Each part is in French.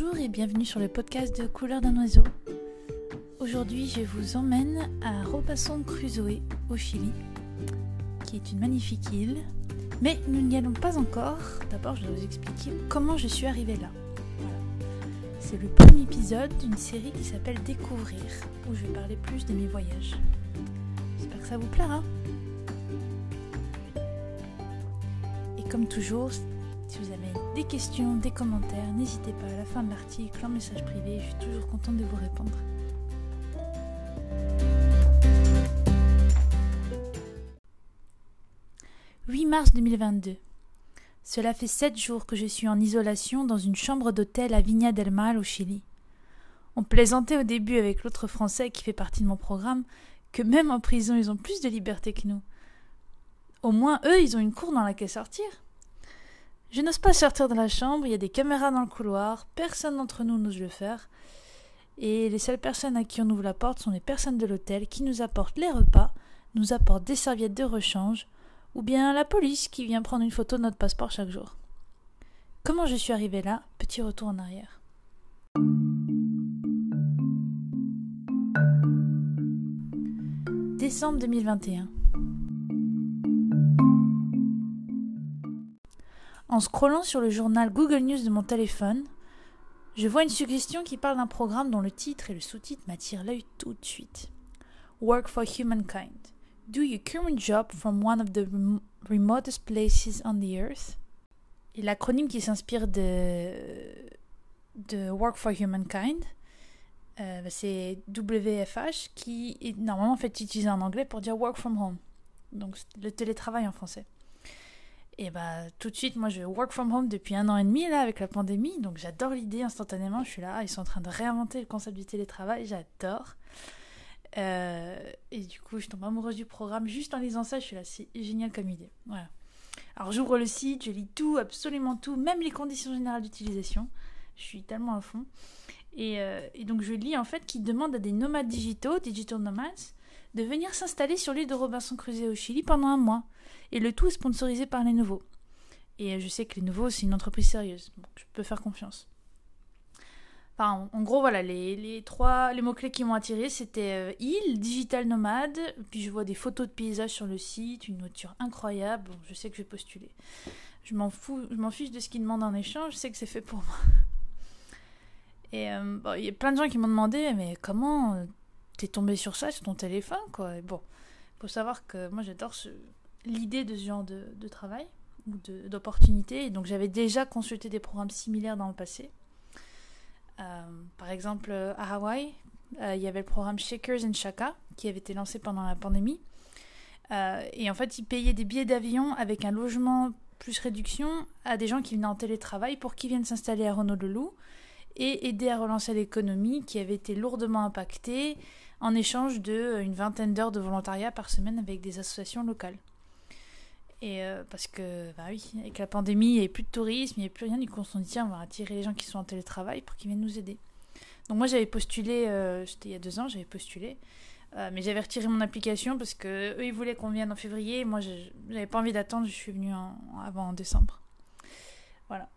Bonjour et bienvenue sur le podcast de Couleur d'un oiseau. Aujourd'hui, je vous emmène à Robinson Crusoe au Chili, qui est une magnifique île. Mais nous n'y allons pas encore. D'abord, je vais vous expliquer comment je suis arrivée là. C'est le premier épisode d'une série qui s'appelle Découvrir, où je vais parler plus de mes voyages. J'espère que ça vous plaira. Et comme toujours, si vous avez des questions, des commentaires, n'hésitez pas à la fin de l'article, en message privé, je suis toujours contente de vous répondre. « 8 mars 2022. Cela fait sept jours que je suis en isolation dans une chambre d'hôtel à Viña del Mar au Chili. On plaisantait au début avec l'autre Français qui fait partie de mon programme que même en prison ils ont plus de liberté que nous. Au moins eux ils ont une cour dans laquelle sortir. Je n'ose pas sortir de la chambre, il y a des caméras dans le couloir, personne d'entre nous n'ose le faire. Et les seules personnes à qui on ouvre la porte sont les personnes de l'hôtel qui nous apportent les repas, nous apportent des serviettes de rechange, ou bien la police qui vient prendre une photo de notre passeport chaque jour. Comment je suis arrivée là? Petit retour en arrière. Décembre 2021. En scrollant sur le journal Google News de mon téléphone, je vois une suggestion qui parle d'un programme dont le titre et le sous-titre m'attirent l'œil tout de suite. Work for Humankind. Do your current job from one of the remotest places on the earth. L'acronyme qui s'inspire de, Work for Humankind, euh, c'est WFH, qui est normalement fait utilisé en anglais pour dire Work from Home. Donc le télétravail en français. Et bah tout de suite, moi je work from home depuis un an et demi là avec la pandémie, donc j'adore l'idée instantanément. Je suis là, ils sont en train de réinventer le concept du télétravail, j'adore. Euh, et du coup, je tombe amoureuse du programme juste en lisant ça. Je suis là, c'est génial comme idée. Voilà. Alors j'ouvre le site, je lis tout, absolument tout, même les conditions générales d'utilisation. Je suis tellement à fond. Et, euh, donc je lis en fait qu'ils demandent à des nomades digitaux, digital nomades, de venir s'installer sur l'île de Robinson Crusoe au Chili pendant un mois. Et le tout est sponsorisé par les nouveaux. Et je sais que les nouveaux, c'est une entreprise sérieuse. Donc je peux faire confiance. Enfin, en gros, voilà, les, les trois les mots-clés qui m'ont attiré, c'était euh, île, digital nomade, puis je vois des photos de paysages sur le site, une voiture incroyable, bon, je sais que je vais postuler. Je m'en fous, je m'en fiche de ce qu'ils demandent en échange, je sais que c'est fait pour moi. Et euh, il y a plein de gens qui m'ont demandé, mais comment euh, t'es tombé sur ça sur ton téléphone, quoi? Bon, faut savoir que moi j'adore ce, l'idée de ce genre de, travail ou d'opportunité. Donc j'avais déjà consulté des programmes similaires dans le passé. Euh, par exemple, à Hawaï, euh, il y avait le programme Shakers and Shaka qui avait été lancé pendant la pandémie. Euh, et en fait, ils payaient des billets d'avion avec un logement plus réduction à des gens qui venaient en télétravail pour qu'ils viennent s'installer à Honolulu et aider à relancer l'économie qui avait été lourdement impactée en échange d'une vingtaine d'heures de volontariat par semaine avec des associations locales. Et euh, parce que, bah oui, avec la pandémie, il n'y avait plus de tourisme, il n'y avait plus rien. Du coup, on s'est dit, tiens, on va attirer les gens qui sont en télétravail pour qu'ils viennent nous aider. Donc, moi, j'avais postulé, euh, c'était il y a deux ans, j'avais postulé. Euh, mais j'avais retiré mon application parce que eux, ils voulaient qu'on vienne en février. Moi, j'avais pas envie d'attendre, je suis venue en, avant en décembre. Voilà.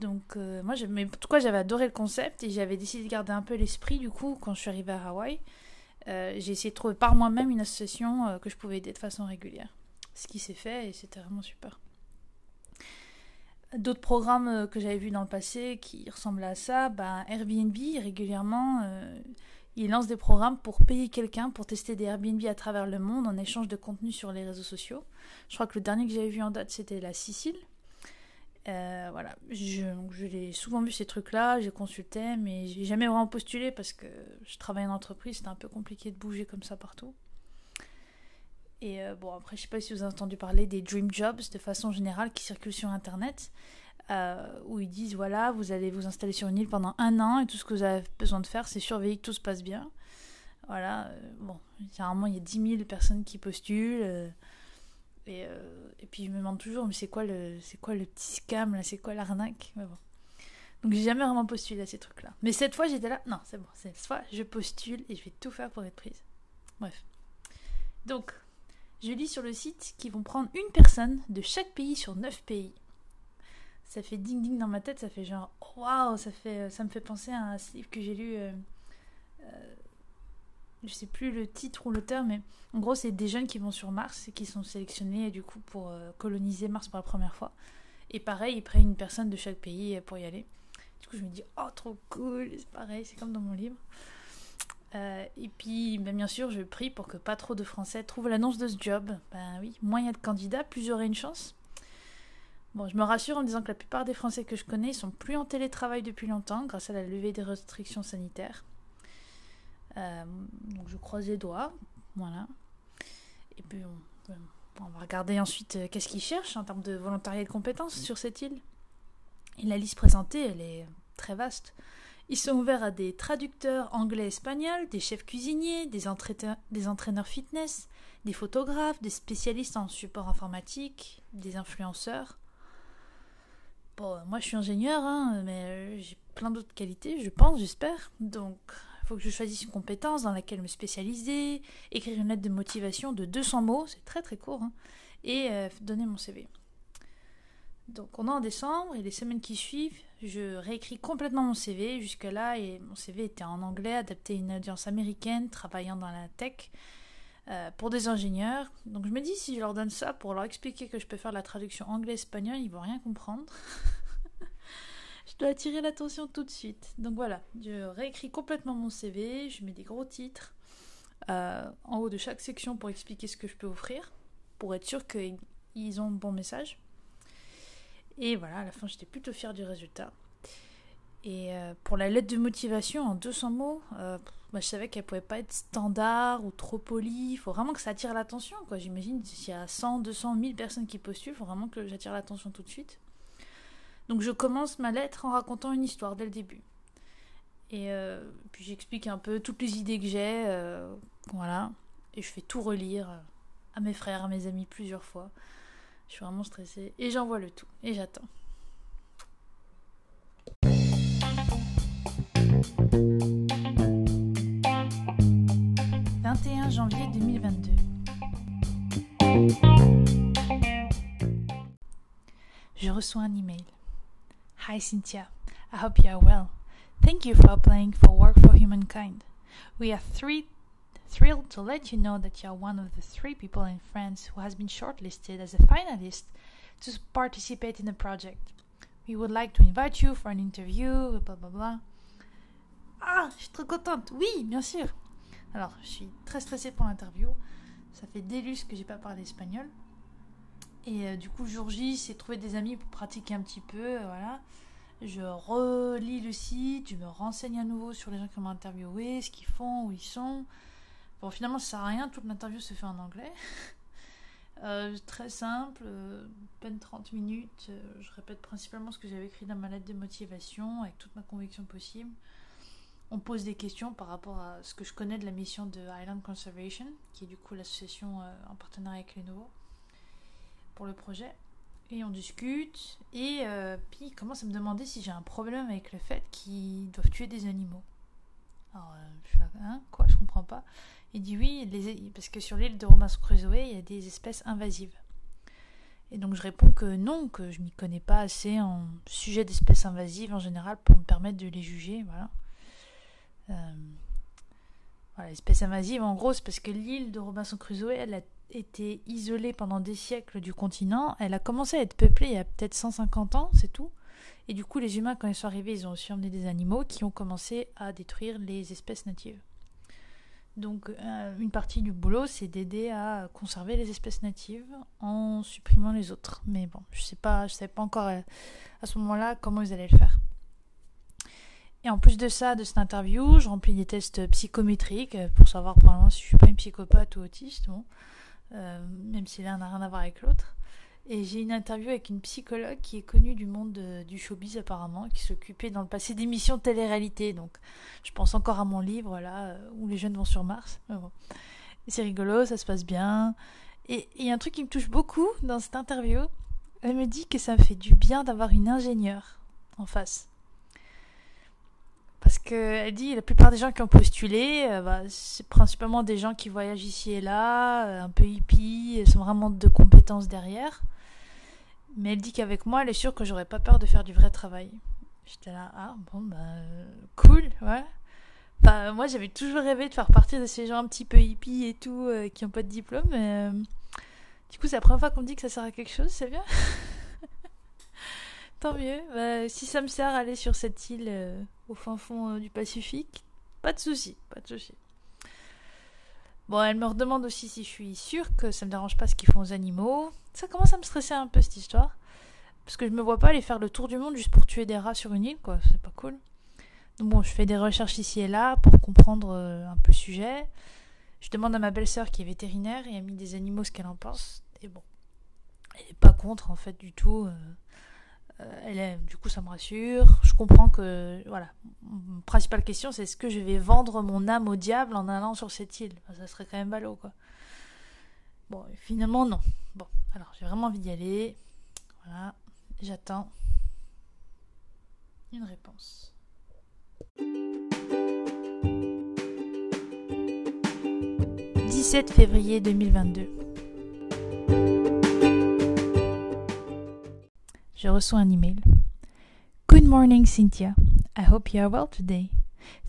Donc, moi, mais en tout cas, j'avais adoré le concept et j'avais décidé de garder un peu l'esprit, du coup, quand je suis arrivée à Hawaï. j'ai essayé de trouver par moi-même une association que je pouvais aider de façon régulière ce qui s'est fait et c'était vraiment super. D'autres programmes euh, que j'avais vus dans le passé qui ressemblaient à ça, ben Airbnb régulièrement, euh, il lance des programmes pour payer quelqu'un pour tester des Airbnb à travers le monde en échange de contenu sur les réseaux sociaux. Je crois que le dernier que j'avais vu en date c'était la Sicile. Euh, voilà, je, je l'ai souvent vu ces trucs-là, j'ai consulté, mais j'ai jamais vraiment postulé parce que je travaille en entreprise, c'était un peu compliqué de bouger comme ça partout. Et euh, bon, après, je sais pas si vous avez entendu parler des Dream Jobs de façon générale qui circulent sur Internet, euh, où ils disent voilà, vous allez vous installer sur une île pendant un an et tout ce que vous avez besoin de faire, c'est surveiller que tout se passe bien. Voilà, euh, bon, généralement, il y a 10 000 personnes qui postulent. et, et, puis, je me demande toujours, mais c'est quoi, le, quoi le petit scam là C'est quoi l'arnaque? Bon. Donc, j'ai jamais vraiment postulé à ces trucs-là. Mais cette fois, j'étais là, non, c'est bon, cette fois, je postule et je vais tout faire pour être prise. Bref. Donc, je lis sur le site qu'ils vont prendre une personne de chaque pays sur neuf pays. ça fait ding ding dans ma tête, ça fait genre waouh, ça fait ça me fait penser à un livre que j'ai lu euh, euh, je sais plus le titre ou l'auteur mais en gros, c'est des jeunes qui vont sur Mars et qui sont sélectionnés du coup pour euh, coloniser Mars pour la première fois. Et pareil, ils prennent une personne de chaque pays pour y aller. Du coup, je me dis oh trop cool, c'est pareil, c'est comme dans mon livre. Et puis, ben, bien sûr, je prie pour que pas trop de Français trouvent l'annonce de ce job. Ben oui, moins il y a de candidats, plus j'aurai une chance. Bon, je me rassure en disant que la plupart des Français que je connais sont plus en télétravail depuis longtemps grâce à la levée des restrictions sanitaires. Euh, donc je croise les doigts, voilà. Et puis on, va regarder ensuite euh, qu'est-ce qu'ils cherchent en termes de volontariat et de compétences sur cette île. Et la liste présentée, elle est très vaste. Ils sont ouverts à des traducteurs anglais-espagnols, des chefs cuisiniers, des, entraîneurs fitness, des photographes, des spécialistes en support informatique, des influenceurs. Bon, moi je suis ingénieur, hein, mais euh, j'ai plein d'autres qualités, je pense, j'espère. Donc, il faut que je choisisse une compétence dans laquelle me spécialiser, écrire une lettre de motivation de 200 mots, c'est très très court, hein, et euh, donner mon CV. Donc, on est en décembre et les semaines qui suivent, je réécris complètement mon CV. Jusque-là, et mon CV était en anglais, adapté à une audience américaine, travaillant dans la tech. Euh, pour des ingénieurs. Donc je me dis, si je leur donne ça pour leur expliquer que je peux faire la traduction anglais-espagnol, ils vont rien comprendre. je dois attirer l'attention tout de suite. Donc voilà, je réécris complètement mon CV, je mets des gros titres euh, en haut de chaque section pour expliquer ce que je peux offrir, pour être sûr qu'ils ont le bon message. Et voilà, à la fin, j'étais plutôt fière du résultat. Et euh, pour la lettre de motivation en 200 mots, bah, je savais qu'elle pouvait pas être standard ou trop polie. Il faut vraiment que ça attire l'attention. quoi. J'imagine s'il y a 100, 200, 1000 personnes qui postulent, il faut vraiment que j'attire l'attention tout de suite. Donc je commence ma lettre en racontant une histoire dès le début. Et euh, puis j'explique un peu toutes les idées que j'ai. Euh, voilà. Et je fais tout relire à mes frères, à mes amis plusieurs fois. Je suis vraiment stressée. Et j'envoie le tout. Et j'attends. 21 janvier 2022. Je reçois un email. Hi Cynthia, I hope you are well. Thank you for applying for Work for Humankind. We are three, thrilled to let you know that you are one of the three people in France who has been shortlisted as a finalist to participate in the project. We would like to invite you for an interview, blah blah blah. Ah, je suis trop contente. Oui, bien sûr. Alors, je suis très stressée pour l'interview. Ça fait des lustres que j'ai pas parlé espagnol. Et euh, du coup, jour J, c'est trouver des amis pour pratiquer un petit peu. Euh, voilà. Je relis le site, je me renseigne à nouveau sur les gens qui m'ont interviewé, ce qu'ils font, où ils sont. Bon, finalement, ça sert à rien, toute l'interview se fait en anglais. Euh, très simple, peine 30 minutes. je répète principalement ce que j'avais écrit dans ma lettre de motivation, avec toute ma conviction possible on pose des questions par rapport à ce que je connais de la mission de Island Conservation, qui est du coup l'association euh, en partenariat avec Lenovo pour le projet. Et on discute. Et euh, puis il commence à me demander si j'ai un problème avec le fait qu'ils doivent tuer des animaux. Alors euh, je suis là, hein, quoi, je comprends pas. Il dit oui, parce que sur l'île de Robinson Crusoe, il y a des espèces invasives. Et donc je réponds que non, que je m'y connais pas assez en sujet d'espèces invasives en général pour me permettre de les juger. Voilà. Euh, voilà, l'espèce invasive, en gros, c'est parce que l'île de Robinson Crusoe, elle a été isolée pendant des siècles du continent. Elle a commencé à être peuplée il y a peut-être 150 ans, c'est tout. Et du coup, les humains, quand ils sont arrivés, ils ont aussi emmené des animaux qui ont commencé à détruire les espèces natives. Donc, euh, une partie du boulot, c'est d'aider à conserver les espèces natives en supprimant les autres. Mais bon, je sais pas, je sais pas encore à, à ce moment-là comment ils allaient le faire. Et en plus de ça, de cette interview, je remplis des tests psychométriques euh, pour savoir probablement si je suis pas une psychopathe ou autiste, bon, euh, même si l'un n'a rien à voir avec l'autre. Et j'ai une interview avec une psychologue qui est connue du monde du showbiz apparemment, qui s'occupait dans le passé d'émissions télé-réalité. Donc je pense encore à mon livre là, euh, où les jeunes vont sur Mars. C'est rigolo, ça se passe bien. Et il y a un truc qui me touche beaucoup dans cette interview. Elle me dit que ça me fait du bien d'avoir une ingénieure en face. Parce qu'elle dit la plupart des gens qui ont postulé, euh, bah, c'est principalement des gens qui voyagent ici et là, euh, un peu hippies, sont vraiment de compétences derrière. Mais elle dit qu'avec moi, elle est sûre que j'aurais pas peur de faire du vrai travail. J'étais là, ah bon, bah, cool, ouais. Bah, moi, j'avais toujours rêvé de faire partie de ces gens un petit peu hippies et tout, euh, qui n'ont pas de diplôme. Euh, du coup, c'est la première fois qu'on me dit que ça sert à quelque chose, c'est bien. Tant mieux. Bah, si ça me sert à aller sur cette île euh, au fin fond du Pacifique, pas de souci, pas de souci. Bon, elle me redemande aussi si je suis sûre que ça me dérange pas ce qu'ils font aux animaux. Ça commence à me stresser un peu cette histoire. Parce que je me vois pas aller faire le tour du monde juste pour tuer des rats sur une île, quoi. C'est pas cool. Donc bon, je fais des recherches ici et là pour comprendre euh, un peu le sujet. Je demande à ma belle-sœur qui est vétérinaire et a mis des animaux ce qu'elle en pense. Et bon, elle n'est pas contre en fait du tout. Euh, euh, elle est, du coup, ça me rassure. Je comprends que, voilà, ma principale question, c'est est-ce que je vais vendre mon âme au diable en allant sur cette île? Ça serait quand même ballot, quoi. Bon, finalement, non. Bon, alors, j'ai vraiment envie d'y aller. Voilà, j'attends une réponse. 17 février 2022. Je reçois un email. Good morning, Cynthia. I hope you are well today.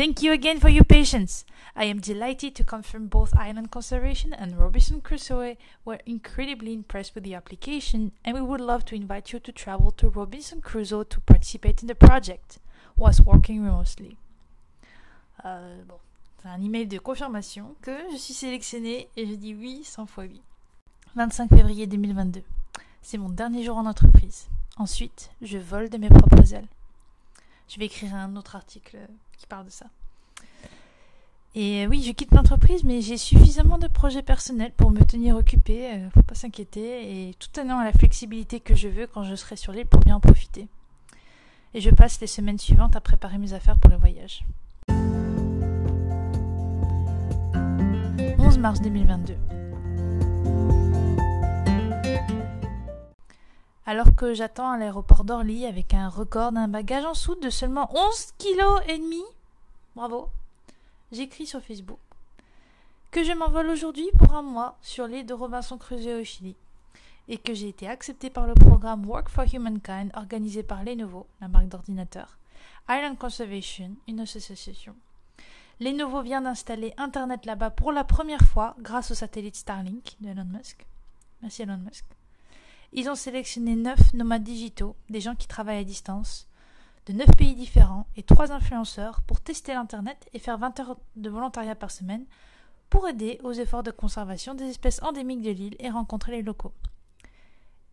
Thank you again for your patience. I am delighted to confirm both Island Conservation and Robinson Crusoe were incredibly impressed with the application, and we would love to invite you to travel to Robinson Crusoe to participate in the project, whilst working remotely. Euh, bon, c'est un email de confirmation que je suis sélectionnée et je dis oui 100 fois oui. 25 février 2022. C'est mon dernier jour en entreprise. Ensuite, je vole de mes propres ailes. Je vais écrire un autre article qui parle de ça. Et oui, je quitte l'entreprise, mais j'ai suffisamment de projets personnels pour me tenir occupée, euh, faut pas s'inquiéter, et tout en ayant la flexibilité que je veux quand je serai sur l'île pour bien en profiter. Et je passe les semaines suivantes à préparer mes affaires pour le voyage. 11 mars 2022. Alors que j'attends à l'aéroport d'Orly avec un record d'un bagage en soude de seulement 11 kg et demi. Bravo. J'écris sur Facebook que je m'envole aujourd'hui pour un mois sur l'île de Robinson Crusoe au Chili et que j'ai été accepté par le programme Work for Humankind organisé par Lenovo, la marque d'ordinateur, Island Conservation, une association, Lenovo vient d'installer Internet là-bas pour la première fois grâce au satellite Starlink de Elon Musk. Merci Elon Musk. Ils ont sélectionné neuf nomades digitaux, des gens qui travaillent à distance, de neuf pays différents et trois influenceurs pour tester l'Internet et faire 20 heures de volontariat par semaine pour aider aux efforts de conservation des espèces endémiques de l'île et rencontrer les locaux.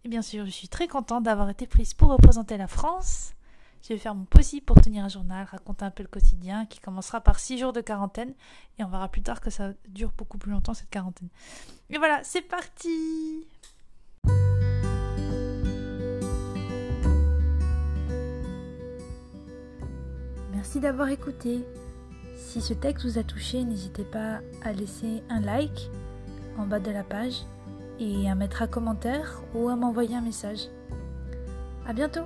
Et bien sûr, je suis très contente d'avoir été prise pour représenter la France je vais faire mon possible pour tenir un journal, raconter un peu le quotidien, qui commencera par 6 jours de quarantaine. Et on verra plus tard que ça dure beaucoup plus longtemps cette quarantaine. Et voilà, c'est parti Merci d'avoir écouté. Si ce texte vous a touché, n'hésitez pas à laisser un like en bas de la page et à mettre un commentaire ou à m'envoyer un message. À bientôt